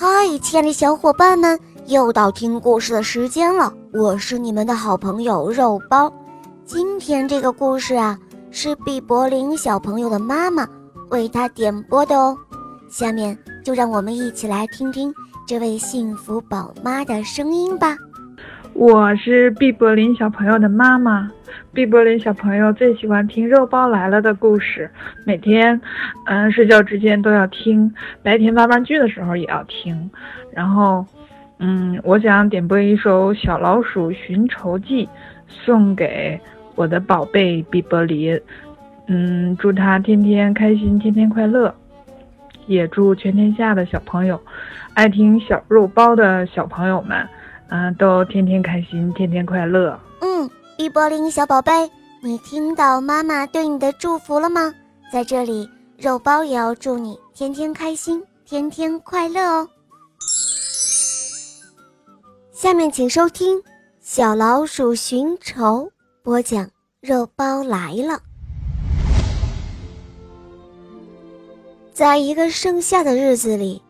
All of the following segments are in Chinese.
嗨，亲爱的小伙伴们，又到听故事的时间了。我是你们的好朋友肉包。今天这个故事啊，是毕柏林小朋友的妈妈为他点播的哦。下面就让我们一起来听听这位幸福宝妈的声音吧。我是毕柏林小朋友的妈妈。毕柏林小朋友最喜欢听《肉包来了》的故事，每天，嗯，睡觉之前都要听，白天玩玩具的时候也要听。然后，嗯，我想点播一首《小老鼠寻仇记》，送给我的宝贝毕柏林。嗯，祝他天天开心，天天快乐。也祝全天下的小朋友，爱听小肉包的小朋友们，嗯，都天天开心，天天快乐。嗯。碧波林小宝贝，你听到妈妈对你的祝福了吗？在这里，肉包也要祝你天天开心，天天快乐哦。下面请收听《小老鼠寻仇》，播讲肉包来了。在一个盛夏的日子里，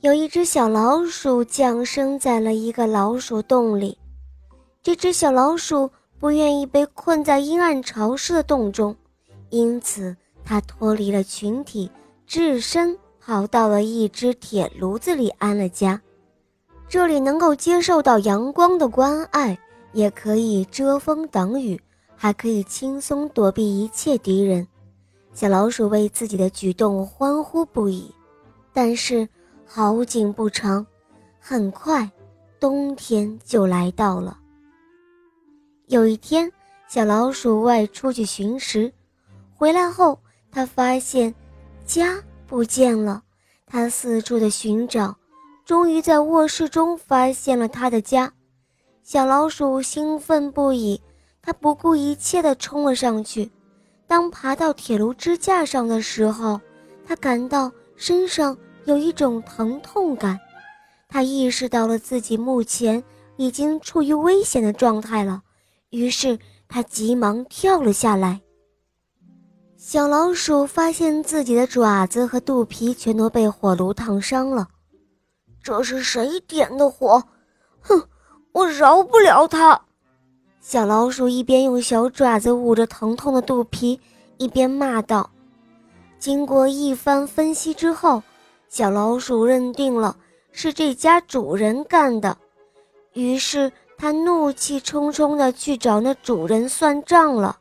有一只小老鼠降生在了一个老鼠洞里。这只小老鼠。不愿意被困在阴暗潮湿的洞中，因此他脱离了群体，置身跑到了一只铁炉子里安了家。这里能够接受到阳光的关爱，也可以遮风挡雨，还可以轻松躲避一切敌人。小老鼠为自己的举动欢呼不已。但是好景不长，很快冬天就来到了。有一天，小老鼠外出去寻食，回来后，它发现家不见了。它四处的寻找，终于在卧室中发现了它的家。小老鼠兴奋不已，它不顾一切地冲了上去。当爬到铁炉支架上的时候，它感到身上有一种疼痛感。它意识到了自己目前已经处于危险的状态了。于是他急忙跳了下来。小老鼠发现自己的爪子和肚皮全都被火炉烫伤了。这是谁点的火？哼，我饶不了他！小老鼠一边用小爪子捂着疼痛的肚皮，一边骂道。经过一番分析之后，小老鼠认定了是这家主人干的，于是。他怒气冲冲地去找那主人算账了。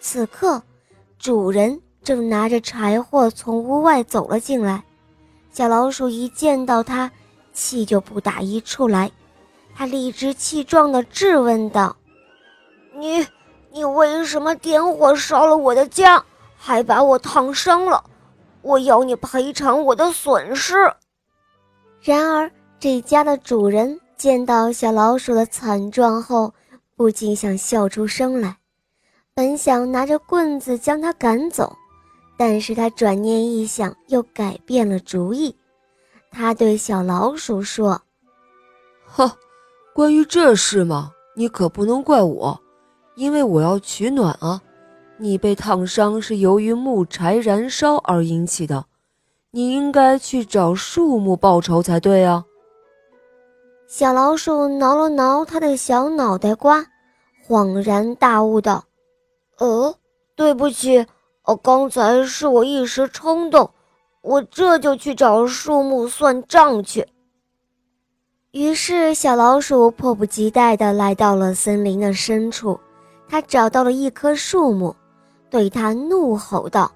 此刻，主人正拿着柴火从屋外走了进来。小老鼠一见到他，气就不打一处来。他理直气壮地质问道：“你，你为什么点火烧了我的家，还把我烫伤了？我要你赔偿我的损失。”然而，这家的主人。见到小老鼠的惨状后，不禁想笑出声来。本想拿着棍子将它赶走，但是他转念一想，又改变了主意。他对小老鼠说：“哼，关于这事嘛，你可不能怪我，因为我要取暖啊。你被烫伤是由于木柴燃烧而引起的，你应该去找树木报仇才对啊。”小老鼠挠了挠它的小脑袋瓜，恍然大悟道：“呃，对不起，哦，刚才是我一时冲动，我这就去找树木算账去。”于是，小老鼠迫不及待地来到了森林的深处。它找到了一棵树木，对它怒吼道：“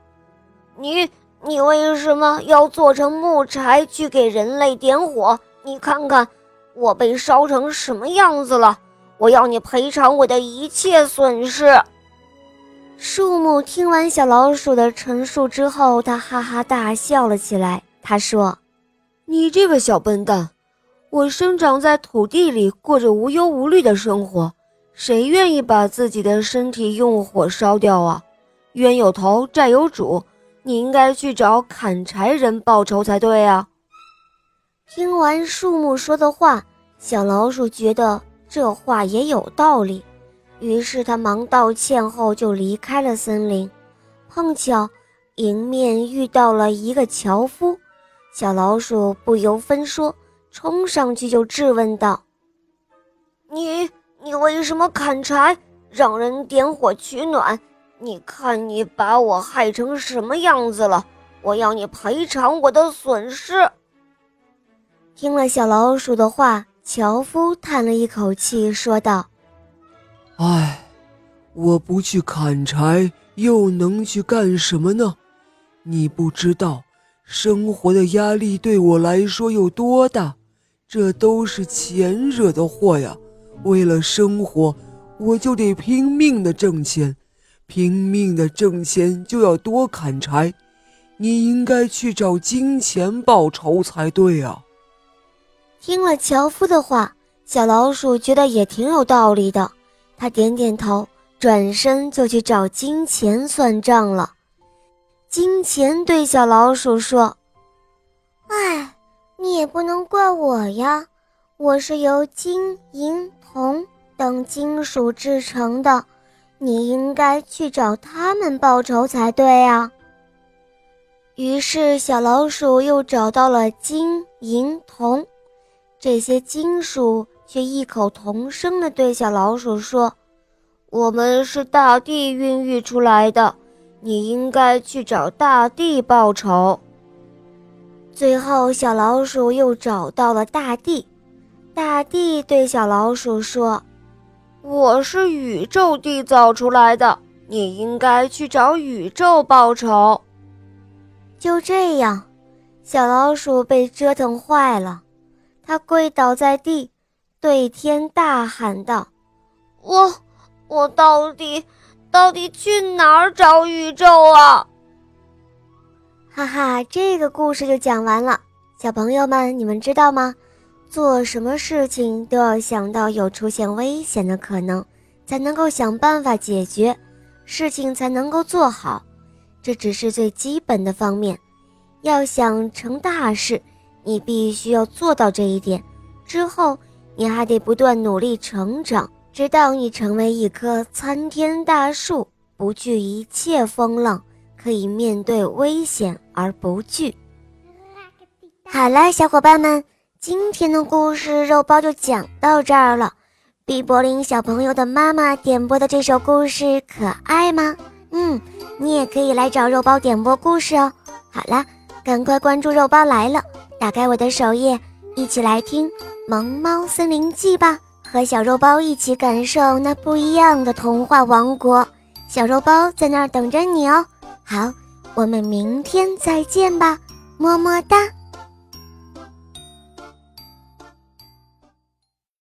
你，你为什么要做成木柴去给人类点火？你看看！”我被烧成什么样子了？我要你赔偿我的一切损失。树木听完小老鼠的陈述之后，他哈哈大笑了起来。他说：“你这个小笨蛋，我生长在土地里，过着无忧无虑的生活，谁愿意把自己的身体用火烧掉啊？冤有头，债有主，你应该去找砍柴人报仇才对啊！”听完树木说的话，小老鼠觉得这话也有道理，于是他忙道歉后就离开了森林。碰巧迎面遇到了一个樵夫，小老鼠不由分说，冲上去就质问道：“你你为什么砍柴，让人点火取暖？你看你把我害成什么样子了！我要你赔偿我的损失。”听了小老鼠的话，樵夫叹了一口气，说道：“唉，我不去砍柴，又能去干什么呢？你不知道。”生活的压力对我来说有多大？这都是钱惹的祸呀！为了生活，我就得拼命的挣钱，拼命的挣钱就要多砍柴。你应该去找金钱报仇才对啊！听了樵夫的话，小老鼠觉得也挺有道理的。他点点头，转身就去找金钱算账了。金钱对小老鼠说：“哎，你也不能怪我呀，我是由金银铜等金属制成的，你应该去找他们报仇才对啊。”于是小老鼠又找到了金银铜，这些金属却异口同声地对小老鼠说：“我们是大地孕育出来的。”你应该去找大地报仇。最后，小老鼠又找到了大地。大地对小老鼠说：“我是宇宙缔造出来的，你应该去找宇宙报仇。”就这样，小老鼠被折腾坏了，它跪倒在地，对天大喊道：“我，我到底……”到底去哪儿找宇宙啊？哈哈，这个故事就讲完了。小朋友们，你们知道吗？做什么事情都要想到有出现危险的可能，才能够想办法解决，事情才能够做好。这只是最基本的方面。要想成大事，你必须要做到这一点。之后，你还得不断努力成长。直到你成为一棵参天大树，不惧一切风浪，可以面对危险而不惧。好了，小伙伴们，今天的故事肉包就讲到这儿了。碧柏林小朋友的妈妈点播的这首故事可爱吗？嗯，你也可以来找肉包点播故事哦。好了，赶快关注肉包来了，打开我的首页，一起来听《萌猫森林记》吧。和小肉包一起感受那不一样的童话王国，小肉包在那儿等着你哦。好，我们明天再见吧，么么哒。